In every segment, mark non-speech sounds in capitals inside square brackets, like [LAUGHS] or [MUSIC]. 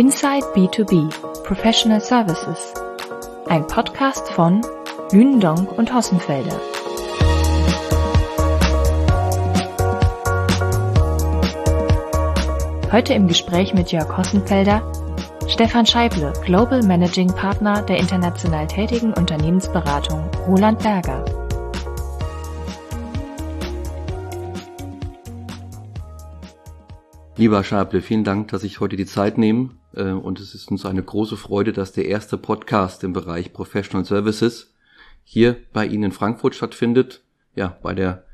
Inside B2B Professional Services. Ein Podcast von Lünendonk und Hossenfelder. Heute im Gespräch mit Jörg Hossenfelder, Stefan Scheible, Global Managing Partner der international tätigen Unternehmensberatung Roland Berger. Lieber Schable, vielen Dank, dass ich heute die Zeit nehme. Äh, und es ist uns eine große Freude, dass der erste Podcast im Bereich Professional Services hier bei Ihnen in Frankfurt stattfindet. Ja, bei der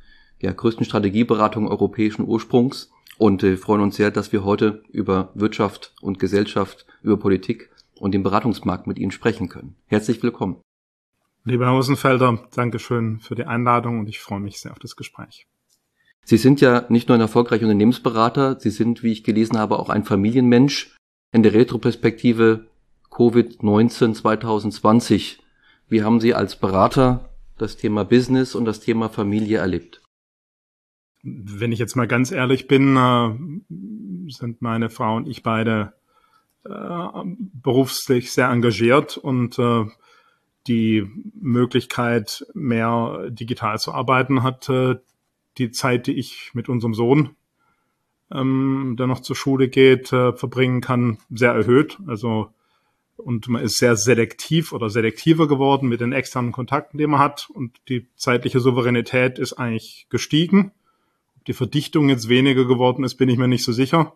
ja, größten Strategieberatung europäischen Ursprungs. Und äh, freuen uns sehr, dass wir heute über Wirtschaft und Gesellschaft, über Politik und den Beratungsmarkt mit Ihnen sprechen können. Herzlich willkommen. Lieber Herr Hosenfelder, Dankeschön für die Einladung und ich freue mich sehr auf das Gespräch. Sie sind ja nicht nur ein erfolgreicher Unternehmensberater, Sie sind, wie ich gelesen habe, auch ein Familienmensch. In der Retroperspektive Covid-19 2020, wie haben Sie als Berater das Thema Business und das Thema Familie erlebt? Wenn ich jetzt mal ganz ehrlich bin, äh, sind meine Frau und ich beide äh, beruflich sehr engagiert und äh, die Möglichkeit, mehr digital zu arbeiten, hat die Zeit, die ich mit unserem Sohn, ähm, der noch zur Schule geht, äh, verbringen kann, sehr erhöht. Also und man ist sehr selektiv oder selektiver geworden mit den externen Kontakten, die man hat. Und die zeitliche Souveränität ist eigentlich gestiegen. Ob die Verdichtung jetzt weniger geworden ist, bin ich mir nicht so sicher.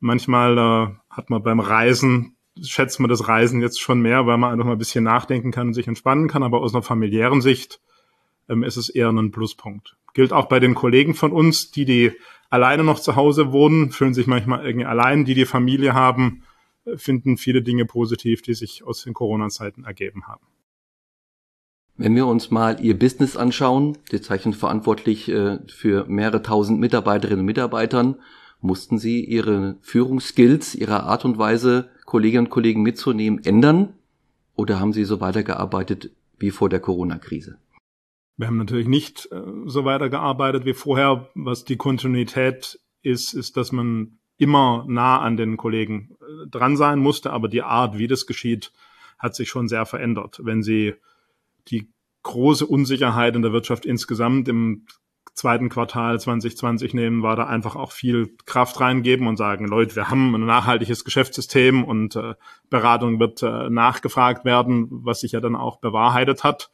Manchmal äh, hat man beim Reisen, schätzt man das Reisen jetzt schon mehr, weil man einfach mal ein bisschen nachdenken kann und sich entspannen kann. Aber aus einer familiären Sicht ähm, ist es eher ein Pluspunkt. Gilt auch bei den Kollegen von uns, die, die alleine noch zu Hause wohnen, fühlen sich manchmal irgendwie allein, die die Familie haben, äh, finden viele Dinge positiv, die sich aus den Corona-Zeiten ergeben haben. Wenn wir uns mal Ihr Business anschauen, Sie zeichnen verantwortlich äh, für mehrere tausend Mitarbeiterinnen und Mitarbeitern, mussten Sie Ihre Führungsskills, Ihre Art und Weise, Kolleginnen und Kollegen mitzunehmen, ändern? Oder haben Sie so weitergearbeitet wie vor der Corona-Krise? Wir haben natürlich nicht äh, so weitergearbeitet wie vorher. Was die Kontinuität ist, ist, dass man immer nah an den Kollegen äh, dran sein musste, aber die Art, wie das geschieht, hat sich schon sehr verändert. Wenn Sie die große Unsicherheit in der Wirtschaft insgesamt im zweiten Quartal 2020 nehmen, war da einfach auch viel Kraft reingeben und sagen, Leute, wir haben ein nachhaltiges Geschäftssystem und äh, Beratung wird äh, nachgefragt werden, was sich ja dann auch bewahrheitet hat.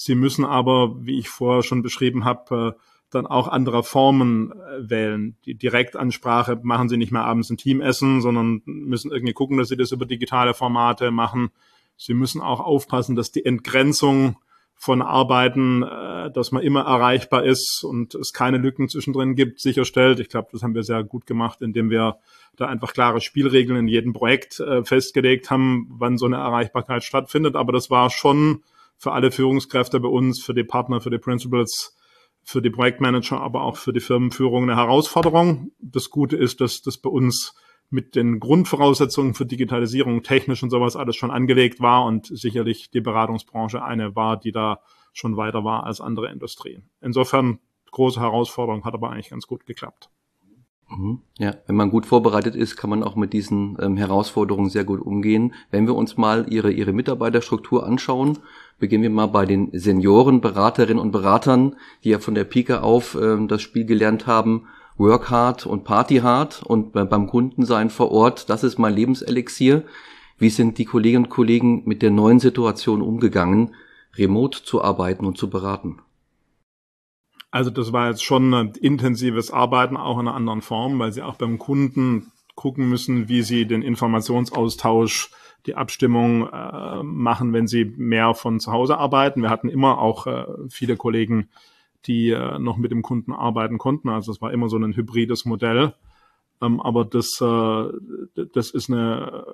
Sie müssen aber, wie ich vorher schon beschrieben habe, äh, dann auch andere Formen äh, wählen. Die Direktansprache machen sie nicht mehr abends ein Teamessen, sondern müssen irgendwie gucken, dass sie das über digitale Formate machen. Sie müssen auch aufpassen, dass die Entgrenzung von Arbeiten, äh, dass man immer erreichbar ist und es keine Lücken zwischendrin gibt, sicherstellt. Ich glaube, das haben wir sehr gut gemacht, indem wir da einfach klare Spielregeln in jedem Projekt festgelegt haben, wann so eine Erreichbarkeit stattfindet. Aber das war schon für alle Führungskräfte bei uns, für die Partner, für die Principals, für die Projektmanager, aber auch für die Firmenführung eine Herausforderung. Das Gute ist, dass das bei uns mit den Grundvoraussetzungen für Digitalisierung, technisch und sowas alles schon angelegt war und sicherlich die Beratungsbranche eine war, die da schon weiter war als andere Industrien. Insofern große Herausforderung, hat aber eigentlich ganz gut geklappt. Mhm. Ja, wenn man gut vorbereitet ist, kann man auch mit diesen ähm, Herausforderungen sehr gut umgehen. Wenn wir uns mal Ihre, Ihre Mitarbeiterstruktur anschauen, beginnen wir mal bei den Senioren, Beraterinnen und Beratern, die ja von der Pike auf ähm, das Spiel gelernt haben, Work hard und Party hard und beim Kunden sein vor Ort, das ist mein Lebenselixier. Wie sind die Kolleginnen und Kollegen mit der neuen Situation umgegangen, remote zu arbeiten und zu beraten? Also das war jetzt schon ein intensives Arbeiten, auch in einer anderen Form, weil sie auch beim Kunden gucken müssen, wie sie den Informationsaustausch, die Abstimmung äh, machen, wenn sie mehr von zu Hause arbeiten. Wir hatten immer auch äh, viele Kollegen, die äh, noch mit dem Kunden arbeiten konnten. Also es war immer so ein hybrides Modell. Ähm, aber das, äh, das ist eine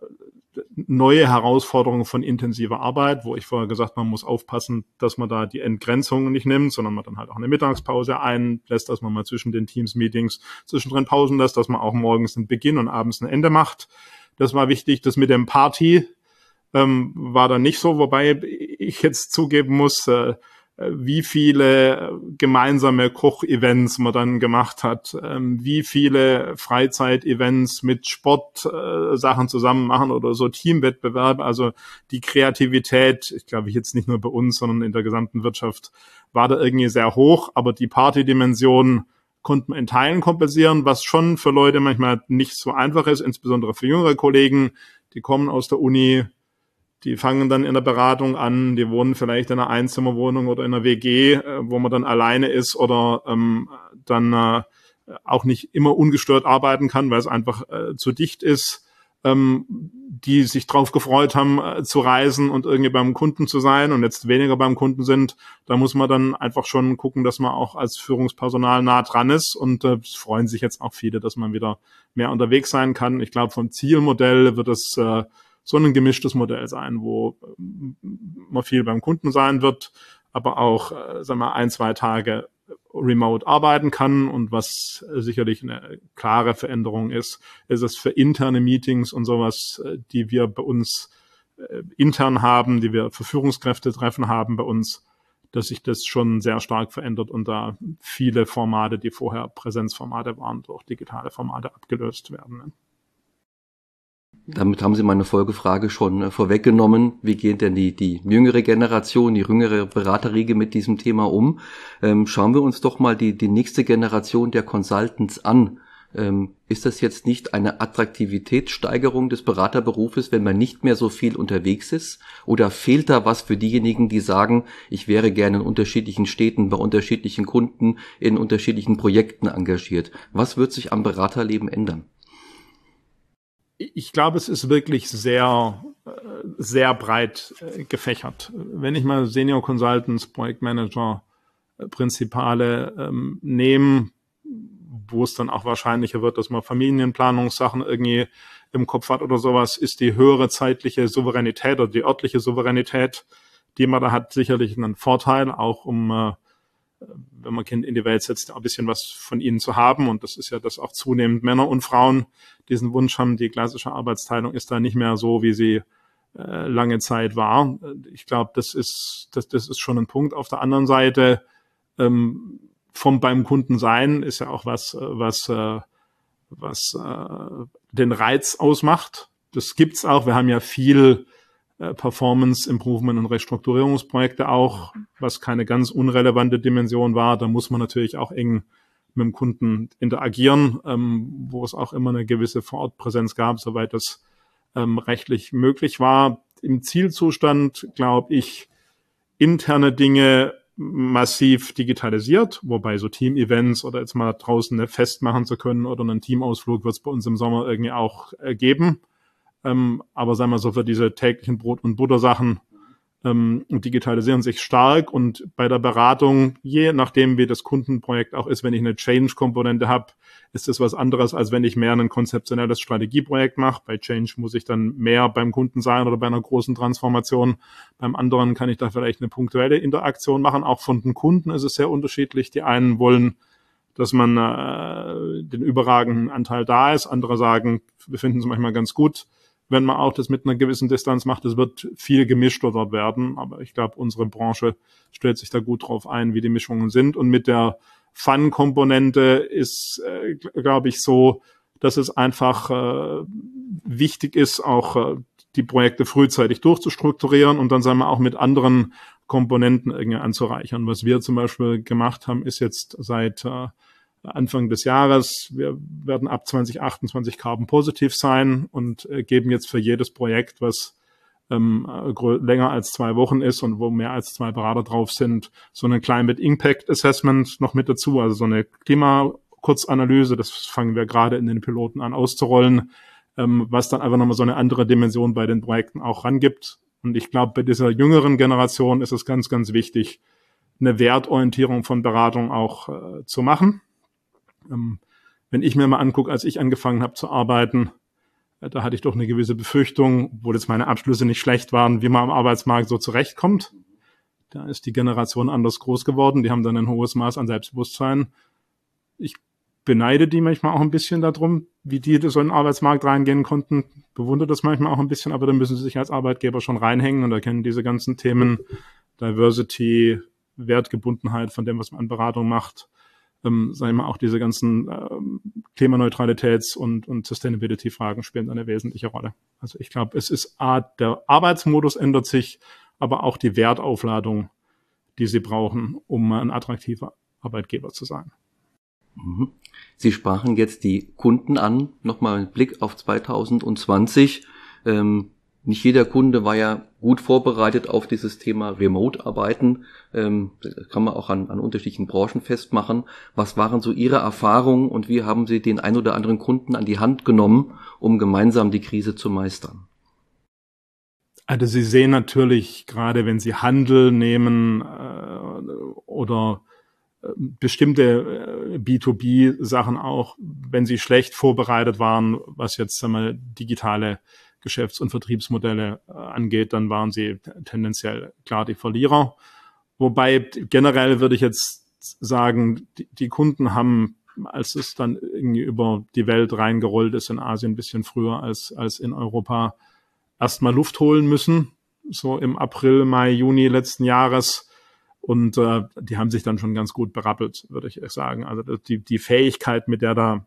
neue Herausforderung von intensiver Arbeit, wo ich vorher gesagt, man muss aufpassen, dass man da die Entgrenzung nicht nimmt, sondern man dann halt auch eine Mittagspause einlässt, dass man mal zwischen den Teams-Meetings zwischendrin Pausen lässt, dass man auch morgens einen Beginn und abends ein Ende macht. Das war wichtig. Das mit dem Party ähm, war dann nicht so, wobei ich jetzt zugeben muss, äh, wie viele gemeinsame Kochevents man dann gemacht hat, ähm, wie viele Freizeitevents mit Sportsachen zusammen machen oder so Teamwettbewerbe. Also die Kreativität, ich glaube jetzt nicht nur bei uns, sondern in der gesamten Wirtschaft war da irgendwie sehr hoch, aber die Partydimension konnten wir in Teilen kompensieren, was schon für Leute manchmal nicht so einfach ist, insbesondere für jüngere Kollegen, die kommen aus der Uni, die fangen dann in der Beratung an, die wohnen vielleicht in einer Einzimmerwohnung oder in einer WG, äh, wo man dann alleine ist oder ähm, dann äh, auch nicht immer ungestört arbeiten kann, weil es einfach äh, zu dicht ist, ähm, die sich drauf gefreut haben, äh, zu reisen und irgendwie beim Kunden zu sein und jetzt weniger beim Kunden sind. Da muss man dann einfach schon gucken, dass man auch als Führungspersonal nah dran ist und äh, freuen sich jetzt auch viele, dass man wieder mehr unterwegs sein kann. Ich glaube, vom Zielmodell wird es äh, so ein gemischtes Modell sein, wo ähm, man viel beim Kunden sein wird, aber auch, äh, sagen wir, ein, zwei Tage remote arbeiten kann und was sicherlich eine klare Veränderung ist, ist es für interne Meetings und sowas, äh, die wir bei uns äh, intern haben, die wir für Führungskräfte treffen haben bei uns, dass sich das schon sehr stark verändert und da viele Formate, die vorher Präsenzformate waren, durch digitale Formate abgelöst werden. Damit haben Sie meine Folgefrage schon äh, vorweggenommen. Wie geht denn die, die jüngere Generation, die jüngere Beraterriege mit diesem Thema um? Ähm, schauen wir uns doch mal die, die nächste Generation der Consultants an. Ähm, ist das jetzt nicht eine Attraktivitätssteigerung des Beraterberufes, wenn man nicht mehr so viel unterwegs ist? Oder fehlt da was für diejenigen, die sagen, ich wäre gerne in unterschiedlichen Städten, bei unterschiedlichen Kunden, in unterschiedlichen Projekten engagiert? Was wird sich am Beraterleben ändern? Ich glaube, es ist wirklich sehr, äh, sehr breit äh, gefächert. Wenn ich mal Senior Consultants, Projektmanager, äh, Prinzipale ähm, nehme, wo es dann auch wahrscheinlicher wird, dass man Familienplanungssachen irgendwie im Kopf hat oder sowas, ist die höhere zeitliche Souveränität oder die örtliche Souveränität, die man da hat, sicherlich einen Vorteil, auch um äh, wenn man Kind in die Welt setzt, ein bisschen was von ihnen zu haben. Und das ist ja, dass auch zunehmend Männer und Frauen diesen Wunsch haben. Die klassische Arbeitsteilung ist da nicht mehr so, wie sie äh, lange Zeit war. Ich glaube, das ist, das, das ist schon ein Punkt. Auf der anderen Seite, ähm, vom beim Kunden sein ist ja auch was, äh, was, äh, was äh, den Reiz ausmacht. Das gibt's auch. Wir haben ja viel Performance Improvement und Restrukturierungsprojekte auch, was keine ganz unrelevante Dimension war. Da muss man natürlich auch eng mit dem Kunden interagieren, ähm, wo es auch immer eine gewisse Vorortpräsenz gab, soweit das ähm, rechtlich möglich war. Im Zielzustand, glaube ich, interne Dinge massiv digitalisiert, wobei so Team-Events oder jetzt mal draußen eine Fest machen zu können oder einen Teamausflug wird es bei uns im Sommer irgendwie auch äh, geben. Ähm, aber sagen wir so, für diese täglichen Brot- und Buttersachen ähm, digitalisieren sich stark und bei der Beratung, je nachdem wie das Kundenprojekt auch ist, wenn ich eine Change-Komponente habe, ist es was anderes, als wenn ich mehr ein konzeptionelles Strategieprojekt mache. Bei Change muss ich dann mehr beim Kunden sein oder bei einer großen Transformation. Beim anderen kann ich da vielleicht eine punktuelle Interaktion machen. Auch von den Kunden ist es sehr unterschiedlich. Die einen wollen dass man äh, den überragenden Anteil da ist. Andere sagen, wir finden es manchmal ganz gut, wenn man auch das mit einer gewissen Distanz macht. Es wird viel gemischter dort werden, aber ich glaube, unsere Branche stellt sich da gut drauf ein, wie die Mischungen sind. Und mit der Fun-Komponente ist, äh, glaube ich, so, dass es einfach äh, wichtig ist, auch äh, die Projekte frühzeitig durchzustrukturieren und dann sagen wir auch mit anderen Komponenten irgendwie anzureichern. Was wir zum Beispiel gemacht haben, ist jetzt seit äh, Anfang des Jahres. Wir werden ab 2028 Carbon positiv sein und äh, geben jetzt für jedes Projekt, was ähm, länger als zwei Wochen ist und wo mehr als zwei Berater drauf sind, so ein Climate Impact Assessment noch mit dazu, also so eine Klimakurzanalyse. Das fangen wir gerade in den Piloten an auszurollen, ähm, was dann einfach nochmal so eine andere Dimension bei den Projekten auch rangibt. Und ich glaube, bei dieser jüngeren Generation ist es ganz, ganz wichtig, eine Wertorientierung von Beratung auch äh, zu machen. Ähm, wenn ich mir mal angucke, als ich angefangen habe zu arbeiten, äh, da hatte ich doch eine gewisse Befürchtung, obwohl jetzt meine Abschlüsse nicht schlecht waren, wie man am Arbeitsmarkt so zurechtkommt. Da ist die Generation anders groß geworden. Die haben dann ein hohes Maß an Selbstbewusstsein. Ich beneide die manchmal auch ein bisschen darum, wie die so in den Arbeitsmarkt reingehen konnten. Bewundere das manchmal auch ein bisschen, aber dann müssen sie sich als Arbeitgeber schon reinhängen und erkennen diese ganzen Themen Diversity, Wertgebundenheit von dem, was man an Beratung macht. Ähm, sagen wir auch diese ganzen ähm, Klimaneutralitäts- und, und Sustainability-Fragen spielen eine wesentliche Rolle. Also ich glaube, es ist Art, der Arbeitsmodus ändert sich, aber auch die Wertaufladung, die sie brauchen, um ein attraktiver Arbeitgeber zu sein. Mhm. Sie sprachen jetzt die Kunden an. Nochmal ein Blick auf 2020. Ähm, nicht jeder Kunde war ja gut vorbereitet auf dieses Thema Remote-Arbeiten. Ähm, das kann man auch an, an unterschiedlichen Branchen festmachen. Was waren so Ihre Erfahrungen und wie haben Sie den ein oder anderen Kunden an die Hand genommen, um gemeinsam die Krise zu meistern? Also Sie sehen natürlich, gerade wenn Sie Handel nehmen äh, oder äh, bestimmte äh, B2B-Sachen auch, wenn sie schlecht vorbereitet waren, was jetzt wir, digitale Geschäfts- und Vertriebsmodelle äh, angeht, dann waren sie tendenziell klar die Verlierer. Wobei generell würde ich jetzt sagen, die, die Kunden haben, als es dann irgendwie über die Welt reingerollt ist in Asien ein bisschen früher als, als in Europa, erstmal Luft holen müssen, so im April, Mai, Juni letzten Jahres. Und äh, die haben sich dann schon ganz gut berappelt, würde ich sagen. Also die, die Fähigkeit, mit der da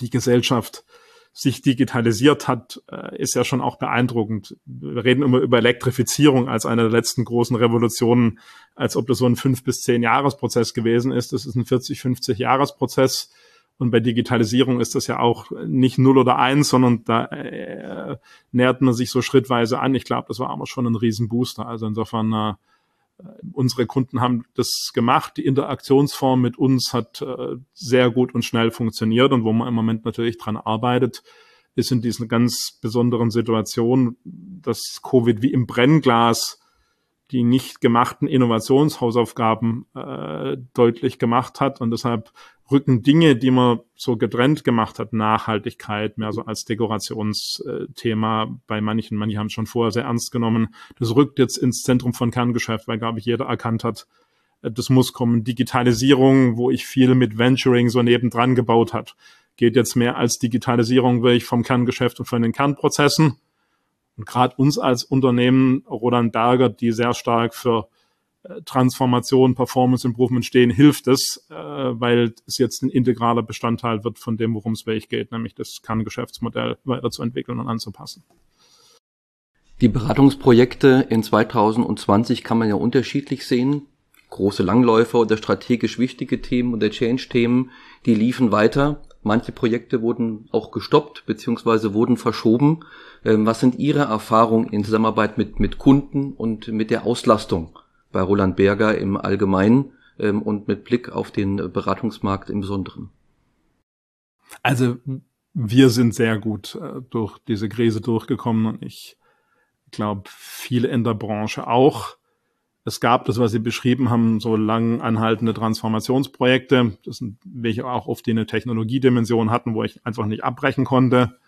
die Gesellschaft sich digitalisiert hat, äh, ist ja schon auch beeindruckend. Wir reden immer über Elektrifizierung als eine der letzten großen Revolutionen, als ob das so ein fünf bis zehn Jahresprozess gewesen ist. Das ist ein 40, 50 Jahresprozess. Und bei Digitalisierung ist das ja auch nicht null oder eins, sondern da äh, nähert man sich so schrittweise an. Ich glaube, das war aber schon ein Riesenbooster. Also insofern äh, unsere Kunden haben das gemacht. Die Interaktionsform mit uns hat äh, sehr gut und schnell funktioniert und wo man im Moment natürlich dran arbeitet, ist in diesen ganz besonderen Situationen, dass Covid wie im Brennglas die nicht gemachten Innovationshausaufgaben äh, deutlich gemacht hat und deshalb rücken Dinge, die man so getrennt gemacht hat, Nachhaltigkeit mehr so als Dekorationsthema bei manchen, manche haben es schon vorher sehr ernst genommen. Das rückt jetzt ins Zentrum von Kerngeschäft, weil, glaube ich, jeder erkannt hat, äh, das muss kommen. Digitalisierung, wo ich viel mit Venturing so nebendran gebaut hat, geht jetzt mehr als Digitalisierung wirklich vom Kerngeschäft und von den Kernprozessen. Und gerade uns als Unternehmen, Roland Berger, die sehr stark für Transformation, Performance Improvement stehen, hilft es, äh, weil es jetzt ein integraler Bestandteil wird von dem, worum es wirklich geht, nämlich das Kerngeschäftsmodell weiterzuentwickeln und anzupassen. Die Beratungsprojekte in 2020 kann man ja unterschiedlich sehen. Große Langläufer oder strategisch wichtige Themen oder Change-Themen, die liefen weiter. Manche Projekte wurden auch gestoppt bzw. wurden verschoben. Ähm, was sind Ihre Erfahrungen in Zusammenarbeit mit, mit Kunden und mit der Auslastung bei Roland Berger im Allgemeinen ähm, und mit Blick auf den Beratungsmarkt im Besonderen? Also wir sind sehr gut äh, durch diese Krise durchgekommen und ich glaube, viele in der Branche auch. Es gab das, was Sie beschrieben haben, so lang anhaltende Transformationsprojekte, das sind welche auch oft die eine Technologiedimension hatten, wo ich einfach nicht abbrechen konnte.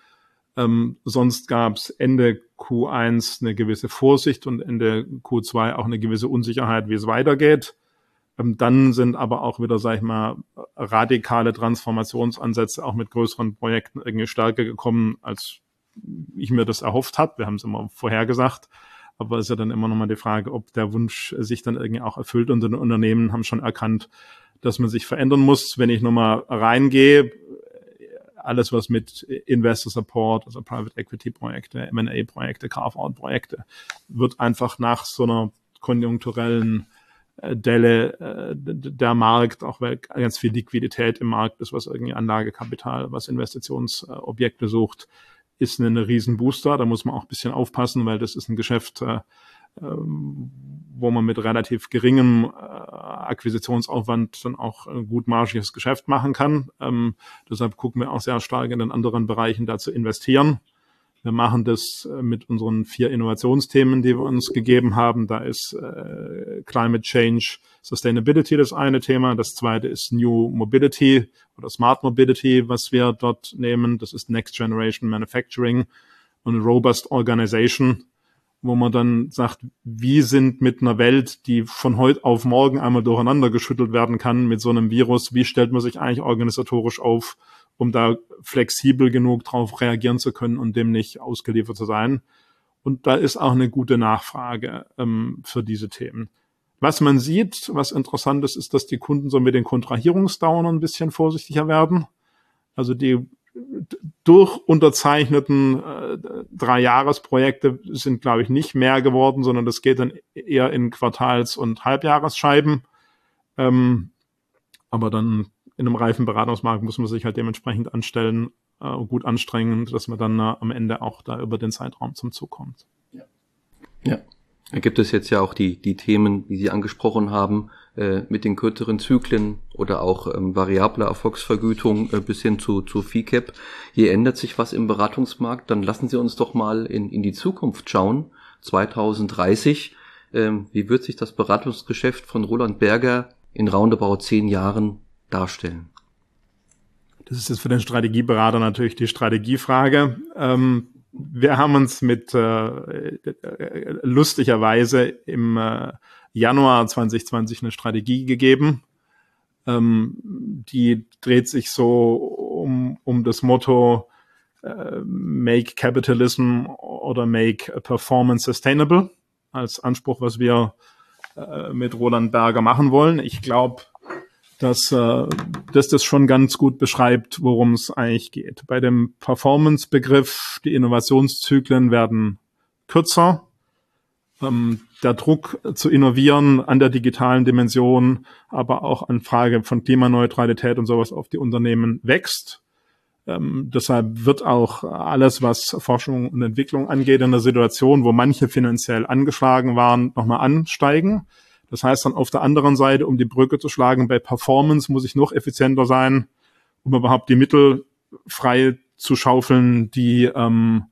Ähm, sonst gab es Ende Q1 eine gewisse Vorsicht und Ende Q2 auch eine gewisse Unsicherheit, wie es weitergeht. Ähm, dann sind aber auch wieder, sag ich mal, radikale Transformationsansätze auch mit größeren Projekten irgendwie stärker gekommen, als ich mir das erhofft habe. Wir haben es immer vorhergesagt. Aber es ist ja dann immer nochmal die Frage, ob der Wunsch sich dann irgendwie auch erfüllt. Und die Unternehmen haben schon erkannt, dass man sich verändern muss. Wenn ich nochmal reingehe, alles, was mit Investor Support, also Private Equity Projekte, M&A Projekte, Carve-out Projekte, wird einfach nach so einer konjunkturellen äh, Delle äh, der Markt, auch weil ganz viel Liquidität im Markt ist, was irgendwie Anlagekapital, was Investitionsobjekte sucht, ist eine riesen Booster. Da muss man auch ein bisschen aufpassen, weil das ist ein Geschäft, äh, ähm, wo man mit relativ geringem äh, Akquisitionsaufwand dann auch ein gutmarschiges Geschäft machen kann. Ähm, deshalb gucken wir auch sehr stark in den anderen Bereichen da zu investieren. Wir machen das äh, mit unseren vier Innovationsthemen, die wir uns gegeben haben. Da ist äh, Climate Change, Sustainability das eine Thema. Das zweite ist New Mobility oder Smart Mobility, was wir dort nehmen. Das ist Next Generation Manufacturing und Robust Organization wo man dann sagt, wie sind mit einer Welt, die von heute auf morgen einmal durcheinander geschüttelt werden kann mit so einem Virus, wie stellt man sich eigentlich organisatorisch auf, um da flexibel genug drauf reagieren zu können und dem nicht ausgeliefert zu sein. Und da ist auch eine gute Nachfrage ähm, für diese Themen. was man sieht, was interessant ist, ist, dass die Kunden so mit den Kontrahierungsdauern ein bisschen vorsichtiger werden. Also die durch unterzeichneten äh, Drei-Jahres-Projekte sind, glaube ich, nicht mehr geworden, sondern das geht dann eher in Quartals- und Halbjahresscheiben. Ähm, aber dann in einem reifen Beratungsmarkt muss man sich halt dementsprechend anstellen, äh, gut anstrengen, dass man dann äh, am Ende auch da über den Zeitraum zum Zug kommt. Ja. ja. Da gibt es jetzt ja auch die, die Themen, die Sie angesprochen haben, äh, mit den kürzeren Zyklen oder auch ähm, variable Erfolgsvergütung äh, bis hin zu, zu FICAP. Hier ändert sich was im Beratungsmarkt. Dann lassen Sie uns doch mal in, in die Zukunft schauen. 2030. Ähm, wie wird sich das Beratungsgeschäft von Roland Berger in roundabout zehn Jahren darstellen? Das ist jetzt für den Strategieberater natürlich die Strategiefrage. Ähm, wir haben uns mit äh, lustigerweise im äh, Januar 2020 eine Strategie gegeben. Ähm, die dreht sich so um, um das Motto äh, Make Capitalism oder Make Performance Sustainable als Anspruch, was wir äh, mit Roland Berger machen wollen. Ich glaube, dass, äh, dass das schon ganz gut beschreibt, worum es eigentlich geht. Bei dem Performance-Begriff, die Innovationszyklen werden kürzer. Ähm, der Druck zu innovieren an der digitalen Dimension, aber auch an Frage von Klimaneutralität und sowas auf die Unternehmen wächst. Ähm, deshalb wird auch alles, was Forschung und Entwicklung angeht, in der Situation, wo manche finanziell angeschlagen waren, nochmal ansteigen. Das heißt dann auf der anderen Seite, um die Brücke zu schlagen, bei Performance muss ich noch effizienter sein, um überhaupt die Mittel frei zu schaufeln, die ähm,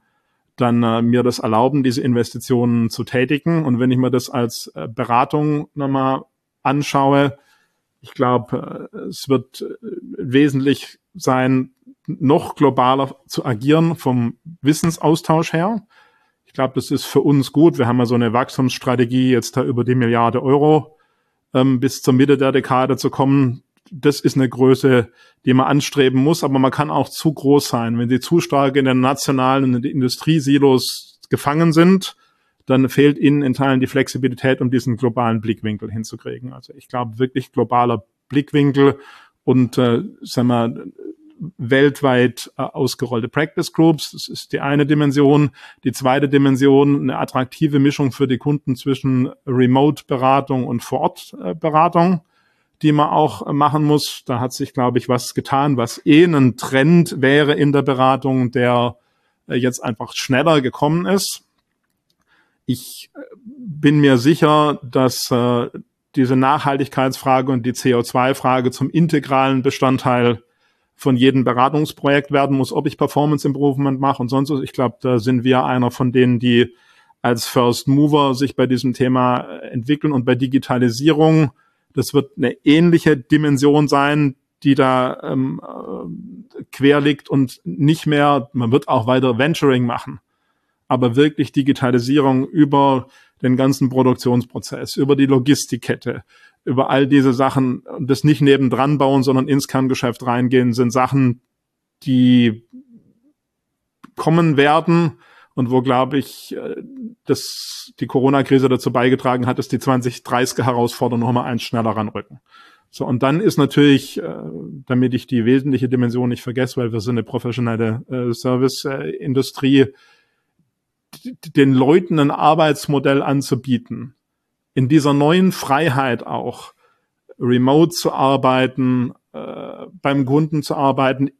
dann äh, mir das erlauben, diese Investitionen zu tätigen. Und wenn ich mir das als äh, Beratung nochmal anschaue, ich glaube, äh, es wird äh, wesentlich sein, noch globaler zu agieren vom Wissensaustausch her. Ich glaube, das ist für uns gut. Wir haben ja so eine Wachstumsstrategie, jetzt da über die Milliarde Euro ähm, bis zur Mitte der Dekade zu kommen. Das ist eine Größe, die man anstreben muss, aber man kann auch zu groß sein. Wenn sie zu stark in den nationalen in den Industriesilos gefangen sind, dann fehlt ihnen in Teilen die Flexibilität, um diesen globalen Blickwinkel hinzukriegen. Also ich glaube wirklich globaler Blickwinkel und äh, sagen wir, weltweit äh, ausgerollte Practice Groups. Das ist die eine Dimension. Die zweite Dimension, eine attraktive Mischung für die Kunden zwischen Remote-Beratung und Vor-Ort-Beratung, die man auch machen muss. Da hat sich, glaube ich, was getan, was eh ein Trend wäre in der Beratung, der äh, jetzt einfach schneller gekommen ist. Ich äh, bin mir sicher, dass äh, diese Nachhaltigkeitsfrage und die CO2-Frage zum integralen Bestandteil von jedem Beratungsprojekt werden muss, ob ich Performance Improvement mache und sonst was. Ich glaube, da sind wir einer von denen, die als First Mover sich bei diesem Thema äh, entwickeln und bei Digitalisierung. Das wird eine ähnliche Dimension sein, die da ähm, äh, quer liegt und nicht mehr, man wird auch weiter Venturing machen, aber wirklich Digitalisierung über den ganzen Produktionsprozess, über die Logistikkette, über all diese Sachen das nicht nebendran bauen, sondern ins Kerngeschäft reingehen, sind Sachen, die kommen werden und wo, glaube ich, äh, dass die Corona-Krise dazu beigetragen hat, dass die 2030er Herausforderungen nochmal eins schneller ranrücken. So, und dann ist natürlich, äh, damit ich die wesentliche Dimension nicht vergesse, weil wir sind eine professionelle äh, Service-Industrie, den Leuten ein Arbeitsmodell anzubieten, in dieser neuen Freiheit auch remote zu arbeiten, äh, beim Kunden zu arbeiten,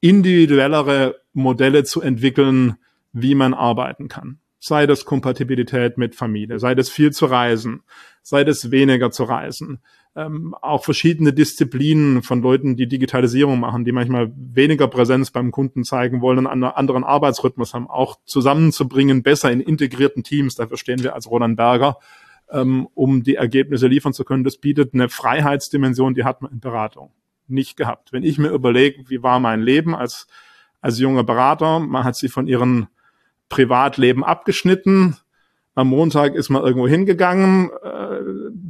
individuellere Modelle zu entwickeln, wie man arbeiten kann. Sei das Kompatibilität mit Familie, sei das viel zu reisen, sei das weniger zu reisen. Ähm, auch verschiedene Disziplinen von Leuten, die Digitalisierung machen, die manchmal weniger Präsenz beim Kunden zeigen wollen und einen anderen Arbeitsrhythmus haben, auch zusammenzubringen, besser in integrierten Teams. Dafür stehen wir als Roland Berger ähm, um die Ergebnisse liefern zu können. Das bietet eine Freiheitsdimension, die hat man in Beratung nicht gehabt. Wenn ich mir überlege, wie war mein Leben als, als junger Berater, man hat sie von ihrem Privatleben abgeschnitten. Am Montag ist man irgendwo hingegangen, äh,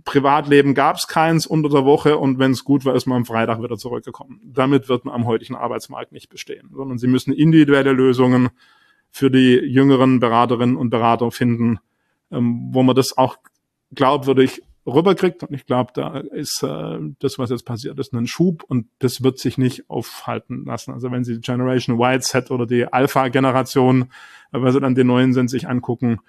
Privatleben gab es keins unter der Woche und wenn es gut war, ist man am Freitag wieder zurückgekommen. Damit wird man am heutigen Arbeitsmarkt nicht bestehen, sondern sie müssen individuelle Lösungen für die jüngeren Beraterinnen und Berater finden, ähm, wo man das auch glaubwürdig rüberkriegt. Und ich glaube, da ist äh, das, was jetzt passiert ist, ein Schub und das wird sich nicht aufhalten lassen. Also wenn Sie Generation Y, Z oder die Alpha-Generation, äh, weil Sie dann den neuen sind, sich angucken,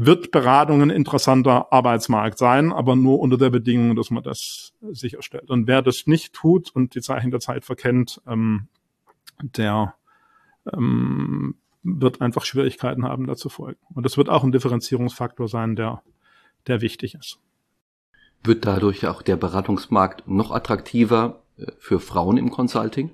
wird Beratung ein interessanter Arbeitsmarkt sein, aber nur unter der Bedingung, dass man das sicherstellt. Und wer das nicht tut und die Zeichen der Zeit verkennt, ähm, der ähm, wird einfach Schwierigkeiten haben, dazu folgen. Und das wird auch ein Differenzierungsfaktor sein, der, der wichtig ist. Wird dadurch auch der Beratungsmarkt noch attraktiver äh, für Frauen im Consulting?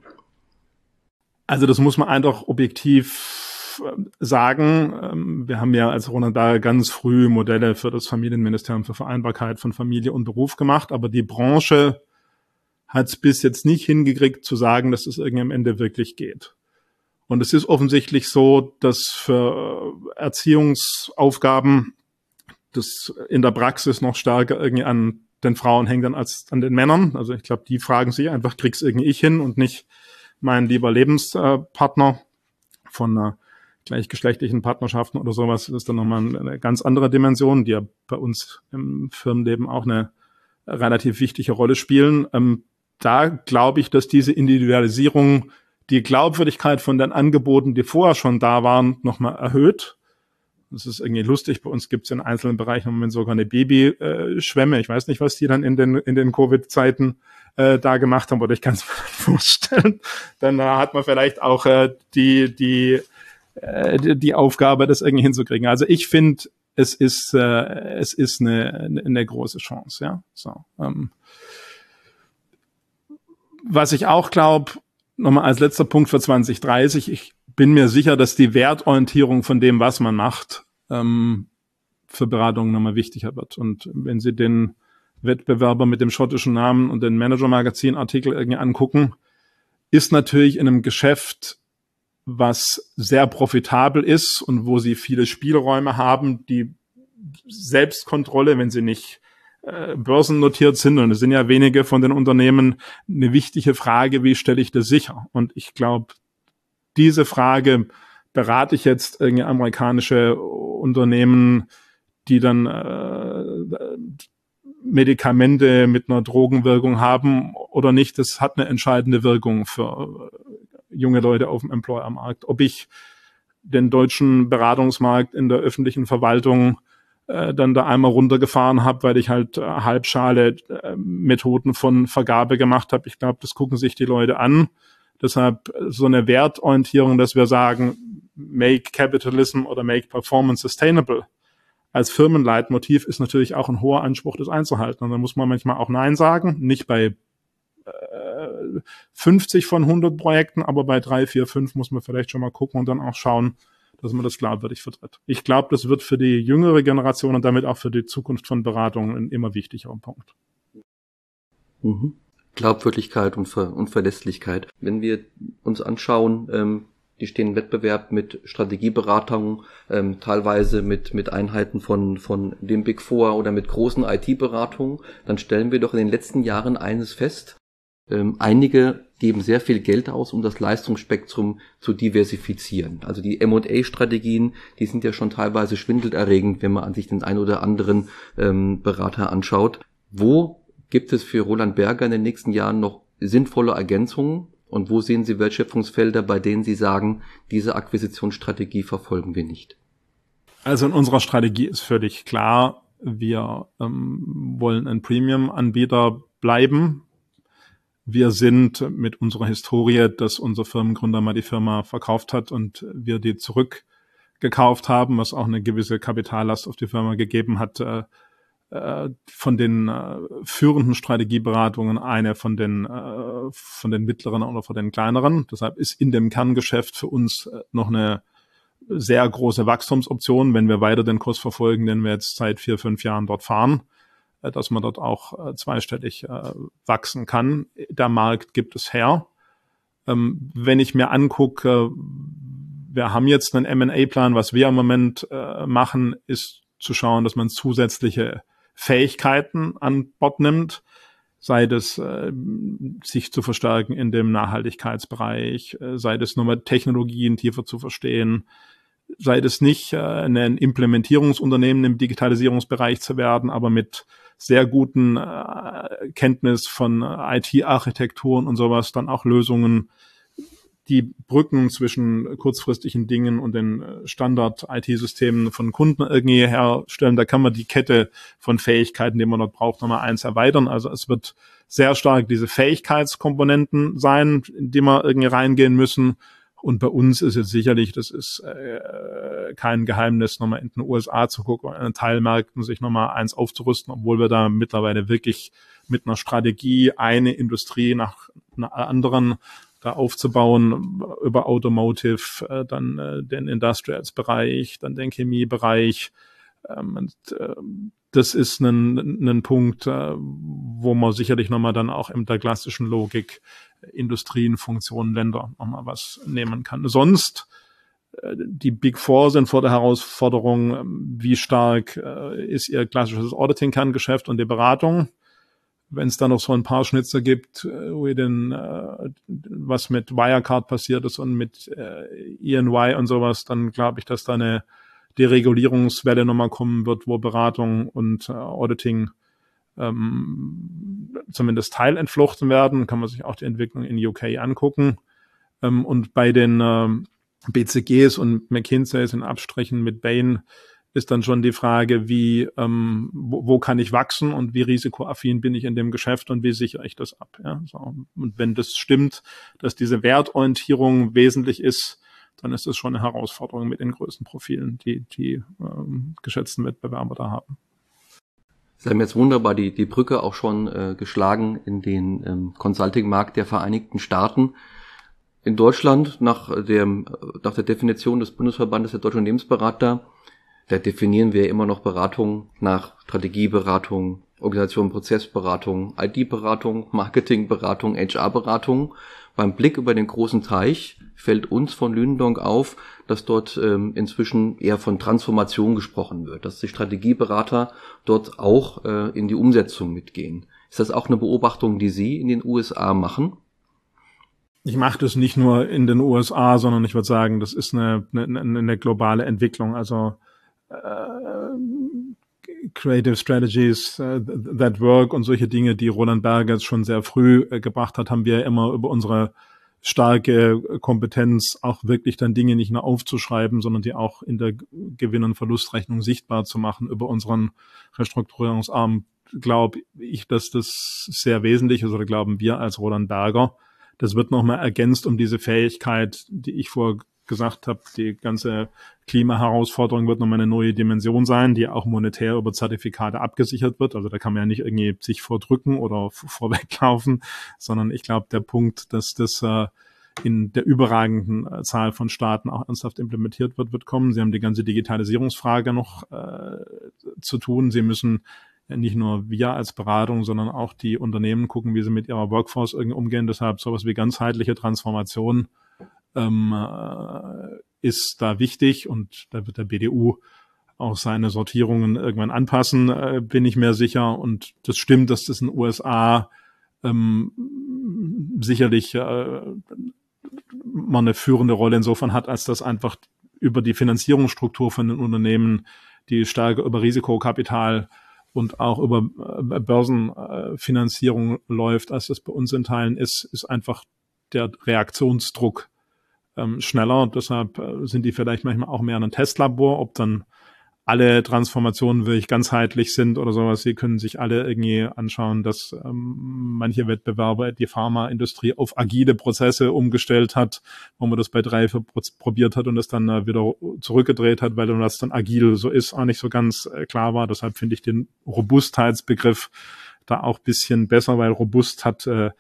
Also das muss man einfach objektiv ähm, sagen. Ähm, wir haben ja als Ronald Dahl ganz früh Modelle für das Familienministerium für Vereinbarkeit von Familie und Beruf gemacht, aber die Branche hat es bis jetzt nicht hingekriegt zu sagen, dass es irgendwie am Ende wirklich geht. Und es ist offensichtlich so, dass für Erziehungsaufgaben das in der Praxis noch stärker irgendwie an den Frauen hängt dann als an den Männern. Also ich glaube, die fragen sich einfach, krieg's irgendwie ich hin und nicht mein lieber Lebenspartner von einer gleichgeschlechtlichen Partnerschaften oder sowas. Das ist dann nochmal eine ganz andere Dimension, die ja bei uns im Firmenleben auch eine relativ wichtige Rolle spielen. Ähm, da glaube ich, dass diese Individualisierung die Glaubwürdigkeit von den Angeboten, die vorher schon da waren, nochmal erhöht. Das ist irgendwie lustig. Bei uns gibt es in einzelnen Bereichen im Moment sogar eine Babyschwemme. Ich weiß nicht, was die dann in den, in den Covid-Zeiten äh, da gemacht haben, oder ich kann [LAUGHS] mir vorstellen. Dann äh, hat man vielleicht auch äh, die, die, äh, die, die Aufgabe, das irgendwie hinzukriegen. Also ich finde, es ist, äh, es ist eine, eine, eine große Chance, ja. So, ähm. Was ich auch glaube, nochmal als letzter Punkt für 2030. Ich bin mir sicher, dass die Wertorientierung von dem, was man macht, ähm, für Beratungen nochmal wichtiger wird. Und wenn Sie den Wettbewerber mit dem schottischen Namen und den Manager-Magazin-Artikel irgendwie angucken, ist natürlich in einem Geschäft, was sehr profitabel ist und wo Sie viele Spielräume haben, die Selbstkontrolle, wenn Sie nicht äh, börsennotiert sind, und es sind ja wenige von den Unternehmen, eine wichtige Frage, wie stelle ich das sicher? Und ich glaube, diese Frage berate ich jetzt irgendwie amerikanische Unternehmen, die dann äh, Medikamente mit einer Drogenwirkung haben oder nicht, das hat eine entscheidende Wirkung für junge Leute auf dem Employer-Markt. Ob ich den deutschen Beratungsmarkt in der öffentlichen Verwaltung äh, dann da einmal runtergefahren habe, weil ich halt äh, halbschale äh, Methoden von Vergabe gemacht habe. Ich glaube, das gucken sich die Leute an. Deshalb so eine Wertorientierung, dass wir sagen, make capitalism oder make performance sustainable als Firmenleitmotiv ist natürlich auch ein hoher Anspruch, das einzuhalten. Und da muss man manchmal auch Nein sagen, nicht bei äh, 50 von 100 Projekten, aber bei drei, vier, fünf muss man vielleicht schon mal gucken und dann auch schauen, dass man das glaubwürdig vertritt. Ich glaube, das wird für die jüngere Generation und damit auch für die Zukunft von Beratungen ein immer wichtigerer Punkt. Mhm. Glaubwürdigkeit und, Ver und Verlässlichkeit. Wenn wir uns anschauen, ähm, die stehen im Wettbewerb mit Strategieberatungen, ähm, teilweise mit, mit Einheiten von, von dem Big Four oder mit großen IT-Beratungen, dann stellen wir doch in den letzten Jahren eines fest. Ähm, einige geben sehr viel Geld aus, um das Leistungsspektrum zu diversifizieren. Also die M&A-Strategien, die sind ja schon teilweise schwindelerregend, wenn man an sich den ein oder anderen ähm, Berater anschaut. Wo gibt es für Roland Berger in den nächsten Jahren noch sinnvolle Ergänzungen? Und wo sehen Sie Wertschöpfungsfelder, bei denen Sie sagen, diese Akquisitionsstrategie verfolgen wir nicht? Also in unserer Strategie ist völlig klar, wir ähm, wollen ein Premium-Anbieter bleiben. Wir sind mit unserer Historie, dass unser Firmengründer mal die Firma verkauft hat und wir die zurückgekauft haben, was auch eine gewisse Kapitallast auf die Firma gegeben hat, äh, von den äh, führenden Strategieberatungen eine von den äh, von den mittleren oder von den kleineren. Deshalb ist in dem Kerngeschäft für uns äh, noch eine sehr große Wachstumsoption, wenn wir weiter den Kurs verfolgen, den wir jetzt seit vier, fünf Jahren dort fahren. Äh, dass man dort auch äh, zweistellig äh, wachsen kann. Der Markt gibt es her. Ähm, wenn ich mir angucke, wir haben jetzt einen M&A-Plan, was wir im Moment machen, ist zu schauen, dass man zusätzliche Fähigkeiten an Bord nimmt, sei das äh, sich zu verstärken in dem Nachhaltigkeitsbereich, äh, sei das nochmal Technologien tiefer zu verstehen, sei es nicht äh, ein Implementierungsunternehmen im Digitalisierungsbereich zu werden, aber mit sehr guten äh, Kenntnis von äh, IT-Architekturen und sowas dann auch Lösungen die Brücken zwischen kurzfristigen Dingen und den äh, Standard-IT-Systemen von Kunden irgendwie herstellen. Da kann man die Kette von Fähigkeiten, die man dort braucht, nochmal eins erweitern. Also es wird sehr stark diese Fähigkeitskomponenten sein, in die wir irgendwie reingehen müssen. Und bei uns ist jetzt sicherlich, das ist äh, kein Geheimnis, nochmal in den USA zu gucken, den Teilmärkten sich nochmal eins aufzurüsten, obwohl wir da mittlerweile wirklich mit einer Strategie eine Industrie nach einer anderen da aufzubauen über Automotive, äh, dann äh, den Industrials-Bereich, dann den Chemiebereich. Ähm, und, äh, das ist ein, ein Punkt, äh, wo man sicherlich nochmal dann auch in der klassischen Logik Industrien, Funktionen, Länder nochmal was nehmen kann. Sonst äh, die Big Four sind vor der Herausforderung, ähm, wie stark äh, ist ihr klassisches Auditing-Kerngeschäft und die Beratung wenn es da noch so ein paar Schnitzer gibt, äh, wo den, äh, was mit Wirecard passiert ist und mit äh, ENY und sowas, dann glaube ich, dass da eine Deregulierungswelle nochmal kommen wird, wo Beratung und äh, Auditing ähm, zumindest teilentflochten werden. Kann man sich auch die Entwicklung in UK angucken. Ähm, und bei den äh, BCGs und McKinseys in Abstrichen mit Bain ist dann schon die Frage, wie, ähm, wo, wo kann ich wachsen und wie risikoaffin bin ich in dem Geschäft und wie sichere ich das ab. Ja? So. Und wenn das stimmt, dass diese Wertorientierung wesentlich ist, dann ist das schon eine Herausforderung mit den größten Profilen, die die ähm, geschätzten Wettbewerber da haben. Sie haben jetzt wunderbar die, die Brücke auch schon äh, geschlagen in den ähm, Consulting-Markt der Vereinigten Staaten. In Deutschland, nach, dem, nach der Definition des Bundesverbandes der Deutschen Unternehmensberater, da definieren wir immer noch Beratung nach Strategieberatung, Organisation, Prozessberatung, IT-Beratung, Marketingberatung, HR-Beratung. Beim Blick über den großen Teich fällt uns von Lündong auf, dass dort ähm, inzwischen eher von Transformation gesprochen wird, dass die Strategieberater dort auch äh, in die Umsetzung mitgehen. Ist das auch eine Beobachtung, die Sie in den USA machen? Ich mache das nicht nur in den USA, sondern ich würde sagen, das ist eine, eine, eine globale Entwicklung. Also Creative Strategies uh, That Work und solche Dinge, die Roland Berger schon sehr früh äh, gebracht hat, haben wir immer über unsere starke Kompetenz, auch wirklich dann Dinge nicht nur aufzuschreiben, sondern die auch in der Gewinn- und Verlustrechnung sichtbar zu machen über unseren Restrukturierungsarm, glaube ich, dass das sehr wesentlich ist oder glauben wir als Roland Berger. Das wird nochmal ergänzt um diese Fähigkeit, die ich vor gesagt habe, die ganze Klimaherausforderung wird nochmal eine neue Dimension sein, die auch monetär über Zertifikate abgesichert wird. Also da kann man ja nicht irgendwie sich vordrücken oder vorweglaufen, sondern ich glaube, der Punkt, dass das äh, in der überragenden äh, Zahl von Staaten auch ernsthaft implementiert wird, wird kommen. Sie haben die ganze Digitalisierungsfrage noch äh, zu tun. Sie müssen nicht nur wir als Beratung, sondern auch die Unternehmen gucken, wie sie mit ihrer Workforce irgendwie umgehen. Deshalb sowas wie ganzheitliche Transformation ähm, äh, ist da wichtig und da wird der BDU auch seine Sortierungen irgendwann anpassen, äh, bin ich mir sicher. Und das stimmt, dass das in den USA ähm, sicherlich äh, man eine führende Rolle insofern hat, als das einfach über die Finanzierungsstruktur von den Unternehmen, die stärker über Risikokapital und auch über äh, Börsenfinanzierung läuft, als das bei uns in Teilen ist, ist einfach der Reaktionsdruck ähm, schneller und deshalb äh, sind die vielleicht manchmal auch mehr ein Testlabor, ob dann alle Transformationen wirklich ganzheitlich sind oder sowas. Sie können sich alle irgendwie anschauen, dass ähm, manche Wettbewerber die Pharmaindustrie auf agile Prozesse umgestellt hat, wo man das bei drei probiert hat und das dann äh, wieder zurückgedreht hat, weil das dann agil so ist, auch nicht so ganz äh, klar war. Deshalb finde ich den Robustheitsbegriff da auch bisschen besser, weil robust hat äh,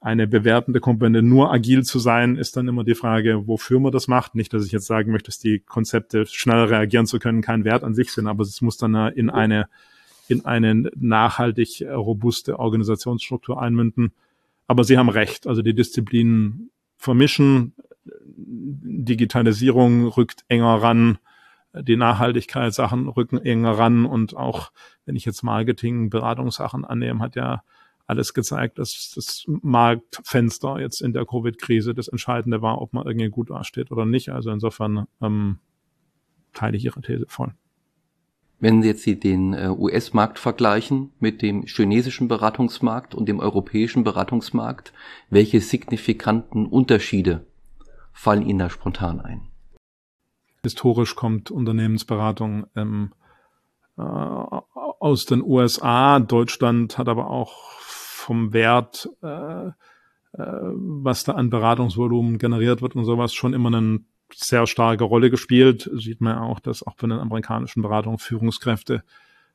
eine bewertende Komponente nur agil zu sein, ist dann immer die Frage, wofür man das macht. Nicht, dass ich jetzt sagen möchte, dass die Konzepte schneller reagieren zu können kein Wert an sich sind, aber es muss dann in eine, in eine nachhaltig robuste Organisationsstruktur einmünden. Aber Sie haben recht, also die Disziplinen vermischen, Digitalisierung rückt enger ran, die Nachhaltigkeitssachen rücken enger ran und auch, wenn ich jetzt Marketing, Beratungssachen annehme, hat ja alles gezeigt, dass das Marktfenster jetzt in der Covid-Krise das Entscheidende war, ob man irgendwie gut dasteht oder nicht. Also insofern ähm, teile ich Ihre These voll. Wenn Sie jetzt den äh, US-Markt vergleichen mit dem chinesischen Beratungsmarkt und dem europäischen Beratungsmarkt, welche signifikanten Unterschiede fallen Ihnen da spontan ein? Historisch kommt Unternehmensberatung ähm, äh, aus den USA. Deutschland hat aber auch vom Wert, äh, äh, was da an Beratungsvolumen generiert wird und sowas, schon immer eine sehr starke Rolle gespielt. Sieht man auch, dass auch von den amerikanischen Beratungen Führungskräfte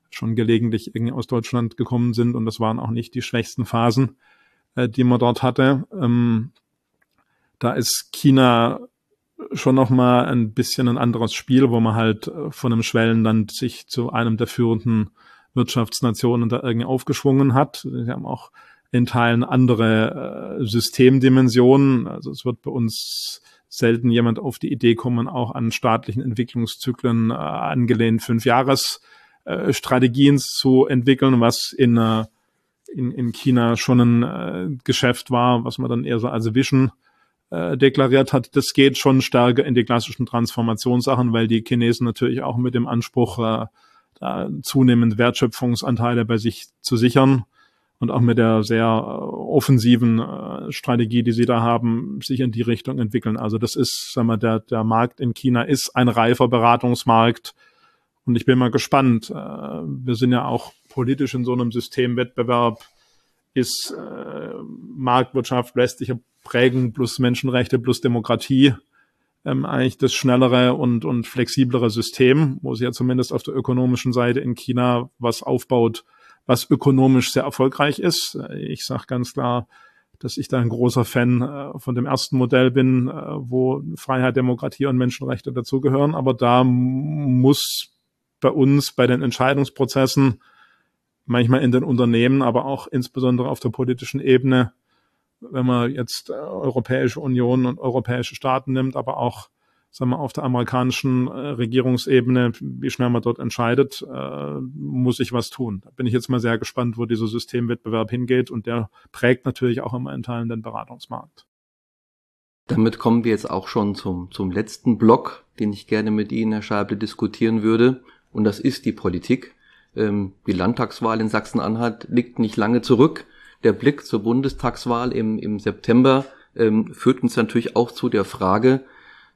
schon gelegentlich irgendwie aus Deutschland gekommen sind und das waren auch nicht die schwächsten Phasen, äh, die man dort hatte. Ähm, da ist China schon noch mal ein bisschen ein anderes Spiel, wo man halt äh, von einem Schwellenland sich zu einem der führenden Wirtschaftsnationen da irgendwie aufgeschwungen hat. Sie haben auch in Teilen andere äh, Systemdimensionen. Also es wird bei uns selten jemand auf die Idee kommen, auch an staatlichen Entwicklungszyklen äh, angelehnt fünf Jahres äh, zu entwickeln, was in, äh, in, in China schon ein äh, Geschäft war, was man dann eher so als Vision äh, deklariert hat, das geht schon stärker in die klassischen Transformationssachen, weil die Chinesen natürlich auch mit dem Anspruch, äh, da zunehmend Wertschöpfungsanteile bei sich zu sichern und auch mit der sehr äh, offensiven äh, Strategie, die sie da haben, sich in die Richtung entwickeln. Also das ist, sagen wir, der, der Markt in China ist ein reifer Beratungsmarkt. Und ich bin mal gespannt. Äh, wir sind ja auch politisch in so einem Systemwettbewerb. Ist Marktwirtschaft westliche prägen plus Menschenrechte plus Demokratie ähm, eigentlich das schnellere und, und flexiblere System, wo sie ja zumindest auf der ökonomischen Seite in China was aufbaut, was ökonomisch sehr erfolgreich ist. Ich sage ganz klar, dass ich da ein großer Fan äh, von dem ersten Modell bin, äh, wo Freiheit, Demokratie und Menschenrechte dazugehören. Aber da muss bei uns bei den Entscheidungsprozessen manchmal in den Unternehmen, aber auch insbesondere auf der politischen Ebene wenn man jetzt äh, Europäische Union und europäische Staaten nimmt, aber auch sagen wir, auf der amerikanischen äh, Regierungsebene, wie schnell man dort entscheidet, äh, muss ich was tun. Da bin ich jetzt mal sehr gespannt, wo dieser Systemwettbewerb hingeht und der prägt natürlich auch immer in Teilen den Beratungsmarkt. Damit kommen wir jetzt auch schon zum, zum letzten Block, den ich gerne mit Ihnen, Herr Scheible, diskutieren würde. Und das ist die Politik. Ähm, die Landtagswahl in Sachsen-Anhalt liegt nicht lange zurück der Blick zur Bundestagswahl im, im September ähm, führt uns natürlich auch zu der Frage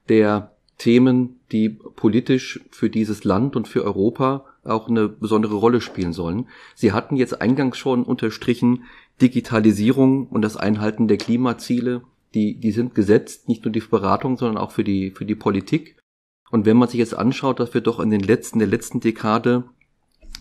der Themen, die politisch für dieses Land und für Europa auch eine besondere Rolle spielen sollen. Sie hatten jetzt eingangs schon unterstrichen, Digitalisierung und das Einhalten der Klimaziele, die, die sind gesetzt, nicht nur die Beratung, sondern auch für die, für die Politik. Und wenn man sich jetzt anschaut, dass wir doch in den letzten, der letzten Dekade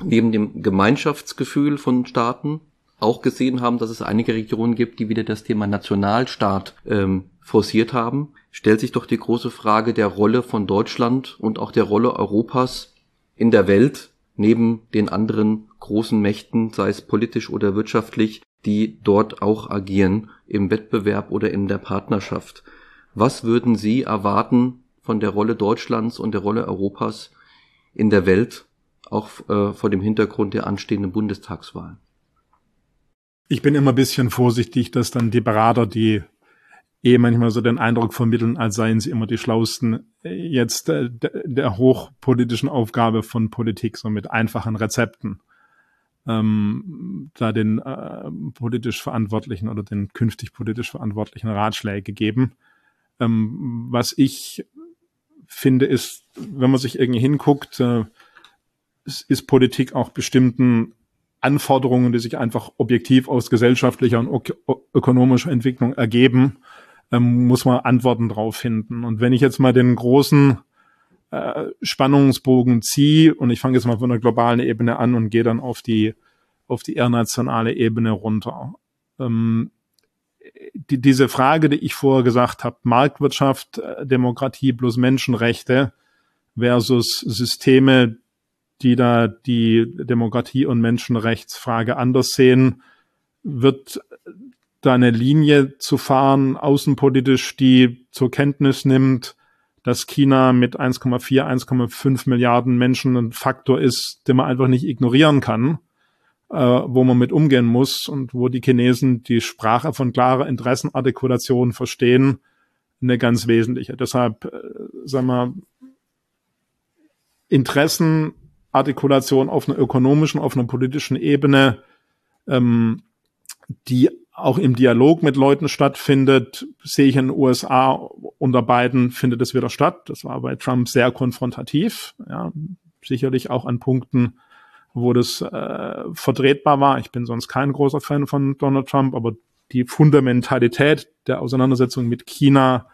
neben dem Gemeinschaftsgefühl von Staaten auch gesehen haben, dass es einige Regionen gibt, die wieder das Thema Nationalstaat ähm, forciert haben, stellt sich doch die große Frage der Rolle von Deutschland und auch der Rolle Europas in der Welt neben den anderen großen Mächten, sei es politisch oder wirtschaftlich, die dort auch agieren im Wettbewerb oder in der Partnerschaft. Was würden Sie erwarten von der Rolle Deutschlands und der Rolle Europas in der Welt, auch äh, vor dem Hintergrund der anstehenden Bundestagswahlen? Ich bin immer ein bisschen vorsichtig, dass dann die Berater, die eh manchmal so den Eindruck vermitteln, als seien sie immer die Schlausten, jetzt äh, der hochpolitischen Aufgabe von Politik, so mit einfachen Rezepten, ähm, da den äh, politisch Verantwortlichen oder den künftig politisch Verantwortlichen Ratschläge geben. Ähm, was ich finde, ist, wenn man sich irgendwie hinguckt, äh, ist Politik auch bestimmten Anforderungen, die sich einfach objektiv aus gesellschaftlicher und ökonomischer Entwicklung ergeben, ähm, muss man Antworten drauf finden. Und wenn ich jetzt mal den großen äh, Spannungsbogen ziehe und ich fange jetzt mal von der globalen Ebene an und gehe dann auf die auf die internationale Ebene runter. Ähm, die, diese Frage, die ich vorher gesagt habe, Marktwirtschaft, äh, Demokratie plus Menschenrechte versus Systeme, die da die Demokratie- und Menschenrechtsfrage anders sehen, wird da eine Linie zu fahren, außenpolitisch, die zur Kenntnis nimmt, dass China mit 1,4, 1,5 Milliarden Menschen ein Faktor ist, den man einfach nicht ignorieren kann, äh, wo man mit umgehen muss und wo die Chinesen die Sprache von klarer Interessenartikulation verstehen, eine ganz wesentliche. Deshalb, äh, sagen wir, Interessenartikulation auf einer ökonomischen, auf einer politischen Ebene, ähm, die auch im Dialog mit Leuten stattfindet, sehe ich in den USA unter beiden findet es wieder statt. Das war bei Trump sehr konfrontativ, ja, sicherlich auch an Punkten, wo das äh, vertretbar war. Ich bin sonst kein großer Fan von Donald Trump, aber die Fundamentalität der Auseinandersetzung mit China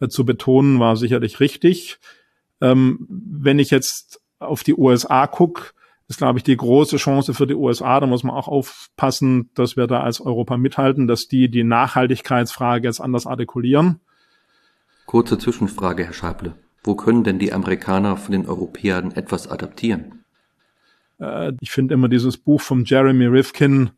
äh, zu betonen, war sicherlich richtig. Ähm, wenn ich jetzt auf die USA gucke, ist, glaube ich, die große Chance für die USA. Da muss man auch aufpassen, dass wir da als Europa mithalten, dass die die Nachhaltigkeitsfrage jetzt anders artikulieren. Kurze Zwischenfrage, Herr Scheible. Wo können denn die Amerikaner von den Europäern etwas adaptieren? Äh, ich finde immer dieses Buch von Jeremy Rifkin,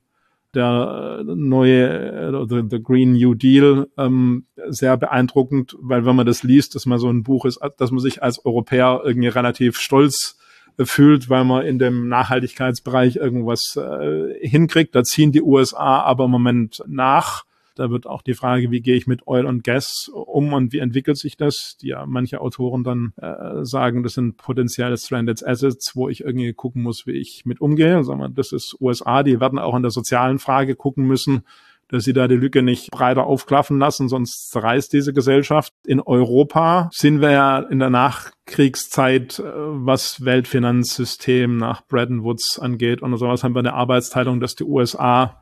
der äh, neue the, the Green New Deal ähm, sehr beeindruckend, weil wenn man das liest, dass man so ein Buch ist, dass man sich als Europäer irgendwie relativ stolz äh, fühlt, weil man in dem Nachhaltigkeitsbereich irgendwas äh, hinkriegt. Da ziehen die USA aber im Moment nach. Da wird auch die Frage, wie gehe ich mit Oil und Gas um und wie entwickelt sich das? Die ja manche Autoren dann äh, sagen, das sind potenzielle Stranded Assets, wo ich irgendwie gucken muss, wie ich mit umgehe. Sagen wir, das ist USA, die werden auch an der sozialen Frage gucken müssen dass sie da die Lücke nicht breiter aufklaffen lassen, sonst zerreißt diese Gesellschaft. In Europa sind wir ja in der Nachkriegszeit, äh, was Weltfinanzsystem nach Bretton Woods angeht und sowas, haben wir eine Arbeitsteilung, dass die USA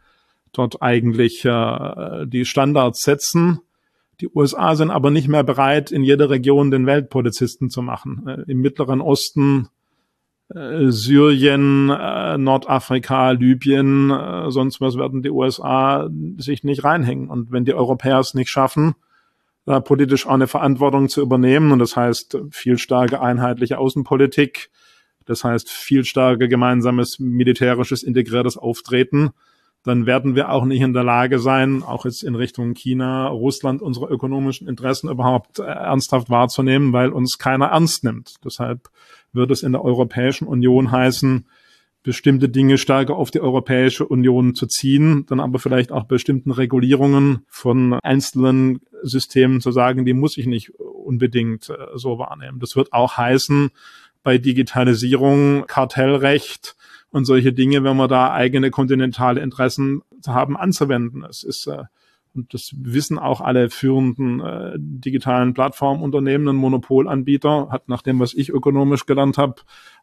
dort eigentlich äh, die Standards setzen. Die USA sind aber nicht mehr bereit, in jeder Region den Weltpolizisten zu machen. Äh, Im Mittleren Osten, äh, Syrien, äh, Nordafrika, Libyen, äh, sonst was werden die USA sich nicht reinhängen. Und wenn die Europäer es nicht schaffen, da politisch auch eine Verantwortung zu übernehmen, und das heißt viel starke einheitliche Außenpolitik, das heißt viel starke gemeinsames militärisches integriertes Auftreten, dann werden wir auch nicht in der Lage sein, auch jetzt in Richtung China, Russland, unsere ökonomischen Interessen überhaupt äh, ernsthaft wahrzunehmen, weil uns keiner ernst nimmt. Deshalb wird es in der Europäischen Union heißen, bestimmte Dinge stärker auf die Europäische Union zu ziehen, dann aber vielleicht auch bestimmten Regulierungen von einzelnen Systemen zu sagen, die muss ich nicht unbedingt äh, so wahrnehmen. Das wird auch heißen, bei Digitalisierung, Kartellrecht, und solche Dinge, wenn wir da eigene kontinentale Interessen haben, anzuwenden. Es ist äh, und das wissen auch alle führenden äh, digitalen Plattformunternehmen, ein Monopolanbieter hat nach dem, was ich ökonomisch gelernt habe,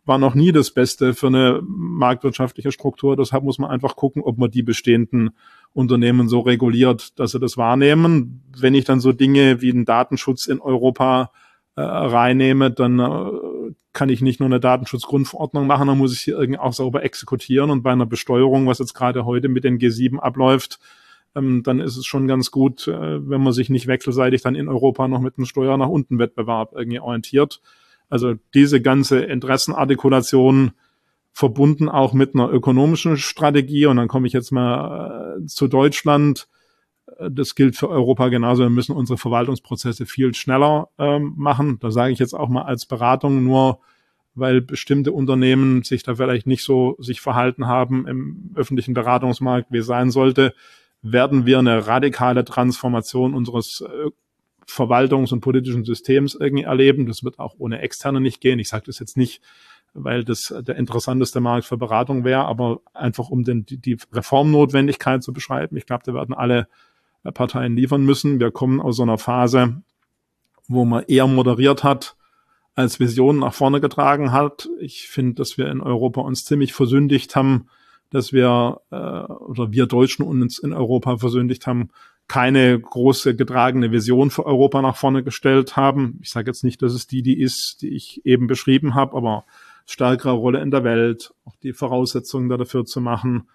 war noch nie das Beste für eine marktwirtschaftliche Struktur. Deshalb muss man einfach gucken, ob man die bestehenden Unternehmen so reguliert, dass sie das wahrnehmen. Wenn ich dann so Dinge wie den Datenschutz in Europa äh, reinnehme, dann äh, kann ich nicht nur eine Datenschutzgrundverordnung machen, dann muss ich hier irgendwie auch sauber exekutieren. Und bei einer Besteuerung, was jetzt gerade heute mit den G7 abläuft, ähm, dann ist es schon ganz gut, äh, wenn man sich nicht wechselseitig dann in Europa noch mit einem Steuer nach unten Wettbewerb irgendwie orientiert. Also diese ganze Interessenartikulation verbunden auch mit einer ökonomischen Strategie. Und dann komme ich jetzt mal äh, zu Deutschland das gilt für Europa genauso. Wir müssen unsere Verwaltungsprozesse viel schneller ähm, machen. Da sage ich jetzt auch mal als Beratung nur, weil bestimmte Unternehmen sich da vielleicht nicht so sich verhalten haben im öffentlichen Beratungsmarkt, wie es sein sollte, werden wir eine radikale Transformation unseres äh, Verwaltungs- und politischen Systems irgendwie erleben. Das wird auch ohne Externe nicht gehen. Ich sage das jetzt nicht, weil das der interessanteste Markt für Beratung wäre, aber einfach um den, die Reformnotwendigkeit zu beschreiben. Ich glaube, da werden alle Parteien liefern müssen. Wir kommen aus so einer Phase, wo man eher moderiert hat, als Vision nach vorne getragen hat. Ich finde, dass wir in Europa uns ziemlich versündigt haben, dass wir äh, oder wir Deutschen uns in Europa versündigt haben, keine große getragene Vision für Europa nach vorne gestellt haben. Ich sage jetzt nicht, dass es die, die ist, die ich eben beschrieben habe, aber stärkere Rolle in der Welt, auch die Voraussetzungen dafür zu machen,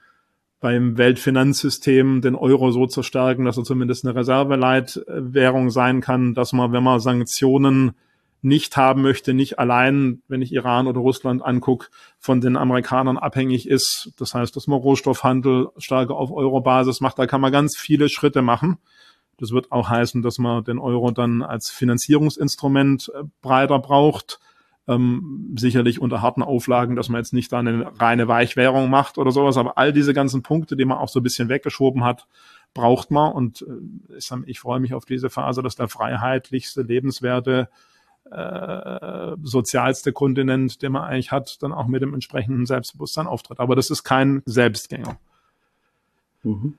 beim Weltfinanzsystem den Euro so zu stärken, dass er zumindest eine Reserveleitwährung sein kann, dass man, wenn man Sanktionen nicht haben möchte, nicht allein, wenn ich Iran oder Russland angucke, von den Amerikanern abhängig ist. Das heißt, dass man Rohstoffhandel stärker auf Euro-Basis macht. Da kann man ganz viele Schritte machen. Das wird auch heißen, dass man den Euro dann als Finanzierungsinstrument äh, breiter braucht ähm, sicherlich unter harten Auflagen, dass man jetzt nicht da eine reine Weichwährung macht oder sowas, aber all diese ganzen Punkte, die man auch so ein bisschen weggeschoben hat, braucht man und äh, ich freue mich auf diese Phase, dass der freiheitlichste, lebenswerte äh, sozialste Kontinent, den man eigentlich hat, dann auch mit dem entsprechenden Selbstbewusstsein auftritt. Aber das ist kein Selbstgänger. Mhm.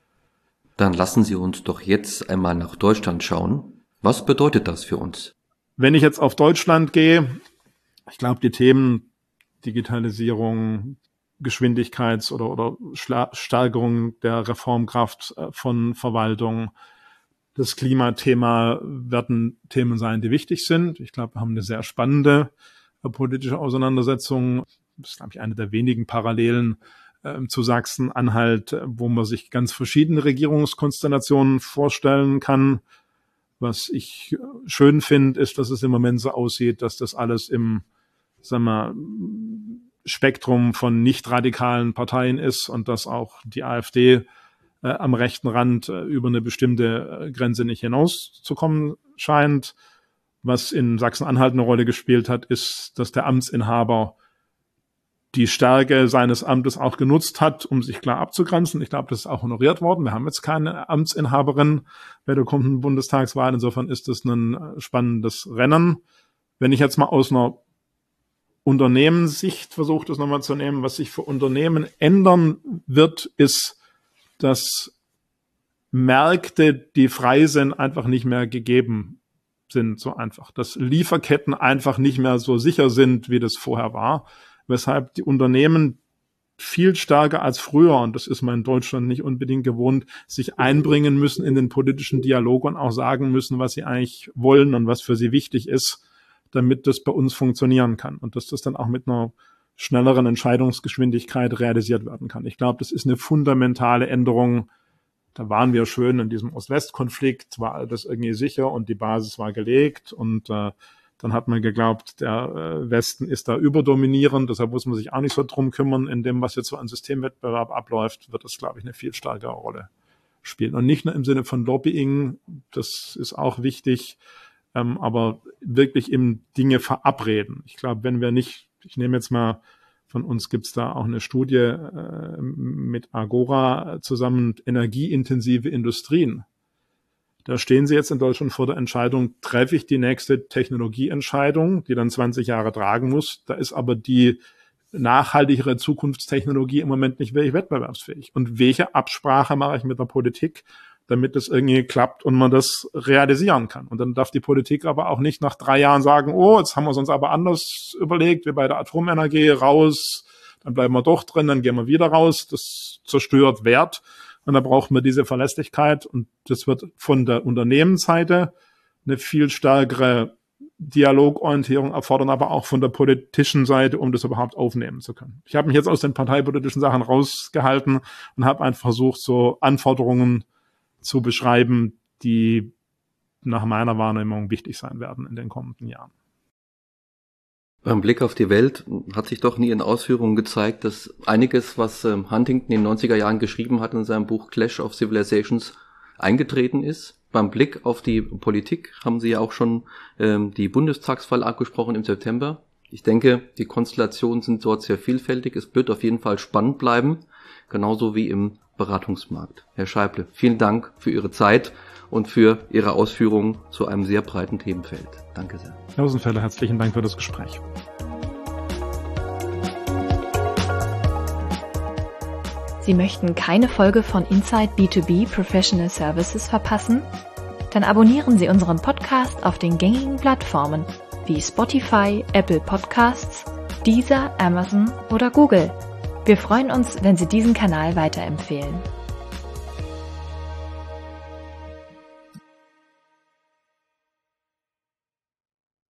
Dann lassen Sie uns doch jetzt einmal nach Deutschland schauen. Was bedeutet das für uns? Wenn ich jetzt auf Deutschland gehe, ich glaube, die Themen Digitalisierung, Geschwindigkeits- oder, oder Steigerung der Reformkraft äh, von Verwaltung, das Klimathema werden Themen sein, die wichtig sind. Ich glaube, wir haben eine sehr spannende äh, politische Auseinandersetzung. Das ist, glaube ich, eine der wenigen Parallelen äh, zu Sachsen-Anhalt, wo man sich ganz verschiedene Regierungskonstellationen vorstellen kann. Was ich schön finde, ist, dass es im Moment so aussieht, dass das alles im, sagen wir, Spektrum von nicht radikalen Parteien ist und dass auch die AfD äh, am rechten Rand äh, über eine bestimmte äh, Grenze nicht hinauszukommen scheint. Was in Sachsen-Anhalt eine Rolle gespielt hat, ist, dass der Amtsinhaber die Stärke seines Amtes auch genutzt hat, um sich klar abzugrenzen. Ich glaube, das ist auch honoriert worden. Wir haben jetzt keine Amtsinhaberin bei der kommenden Bundestagswahl. Insofern ist das ein äh, spannendes Rennen. Wenn ich jetzt mal aus einer Unternehmenssicht versuche, das nochmal zu nehmen, was sich für Unternehmen ändern wird, ist dass Märkte, die frei sind, einfach nicht mehr gegeben sind, so einfach. Dass Lieferketten einfach nicht mehr so sicher sind, wie das vorher war. Weshalb die Unternehmen viel stärker als früher, und das ist man in Deutschland nicht unbedingt gewohnt, sich einbringen müssen in den politischen Dialog und auch sagen müssen, was sie eigentlich wollen und was für sie wichtig ist, damit das bei uns funktionieren kann. Und dass das dann auch mit einer schnelleren Entscheidungsgeschwindigkeit realisiert werden kann. Ich glaube, das ist eine fundamentale Änderung. Da waren wir schön in diesem Ost-West-Konflikt, war alles irgendwie sicher und die Basis war gelegt und äh, dann hat man geglaubt, der äh, Westen ist da überdominierend, deshalb muss man sich auch nicht so drum kümmern. In dem, was jetzt so an Systemwettbewerb abläuft, wird das, glaube ich, eine viel stärkere Rolle spielen. Und nicht nur im Sinne von Lobbying, das ist auch wichtig, ähm, aber wirklich im Dinge verabreden. Ich glaube, wenn wir nicht ich nehme jetzt mal, von uns gibt's da auch eine Studie äh, mit Agora zusammen, energieintensive Industrien. Da stehen sie jetzt in Deutschland vor der Entscheidung, treffe ich die nächste Technologieentscheidung, die dann 20 Jahre tragen muss. Da ist aber die nachhaltigere Zukunftstechnologie im Moment nicht wirklich wettbewerbsfähig. Und welche Absprache mache ich mit der Politik, damit es irgendwie klappt und man das realisieren kann. Und dann darf die Politik aber auch nicht nach drei Jahren sagen, oh, jetzt haben wir es uns aber anders überlegt, wie bei der Atomenergie raus, dann bleiben wir doch drin, dann gehen wir wieder raus. Das zerstört Wert. Und da braucht man diese Verlässlichkeit. Und das wird von der Unternehmensseite eine viel stärkere Dialogorientierung erfordern, aber auch von der politischen Seite, um das überhaupt aufnehmen zu können. Ich habe mich jetzt aus den parteipolitischen Sachen rausgehalten und habe einfach versucht, so Anforderungen zu beschreiben, die nach meiner Wahrnehmung wichtig sein werden in den kommenden Jahren. Beim Blick auf die Welt hat sich doch nie in Ausführungen gezeigt, dass einiges, was ähm, Huntington in den 90er Jahren geschrieben hat in seinem Buch Clash of Civilizations, eingetreten ist. Beim Blick auf die Politik haben Sie ja auch schon ähm, die Bundestagswahl abgesprochen im September. Ich denke, die Konstellationen sind dort sehr vielfältig. Es wird auf jeden Fall spannend bleiben, genauso wie im Beratungsmarkt. Herr Scheible, vielen Dank für Ihre Zeit und für Ihre Ausführungen zu einem sehr breiten Themenfeld. Danke sehr. Herr Rosenfelder, herzlichen Dank für das Gespräch. Sie möchten keine Folge von Inside B2B Professional Services verpassen? Dann abonnieren Sie unseren Podcast auf den gängigen Plattformen wie Spotify, Apple Podcasts, Deezer, Amazon oder Google. Wir freuen uns, wenn Sie diesen Kanal weiterempfehlen.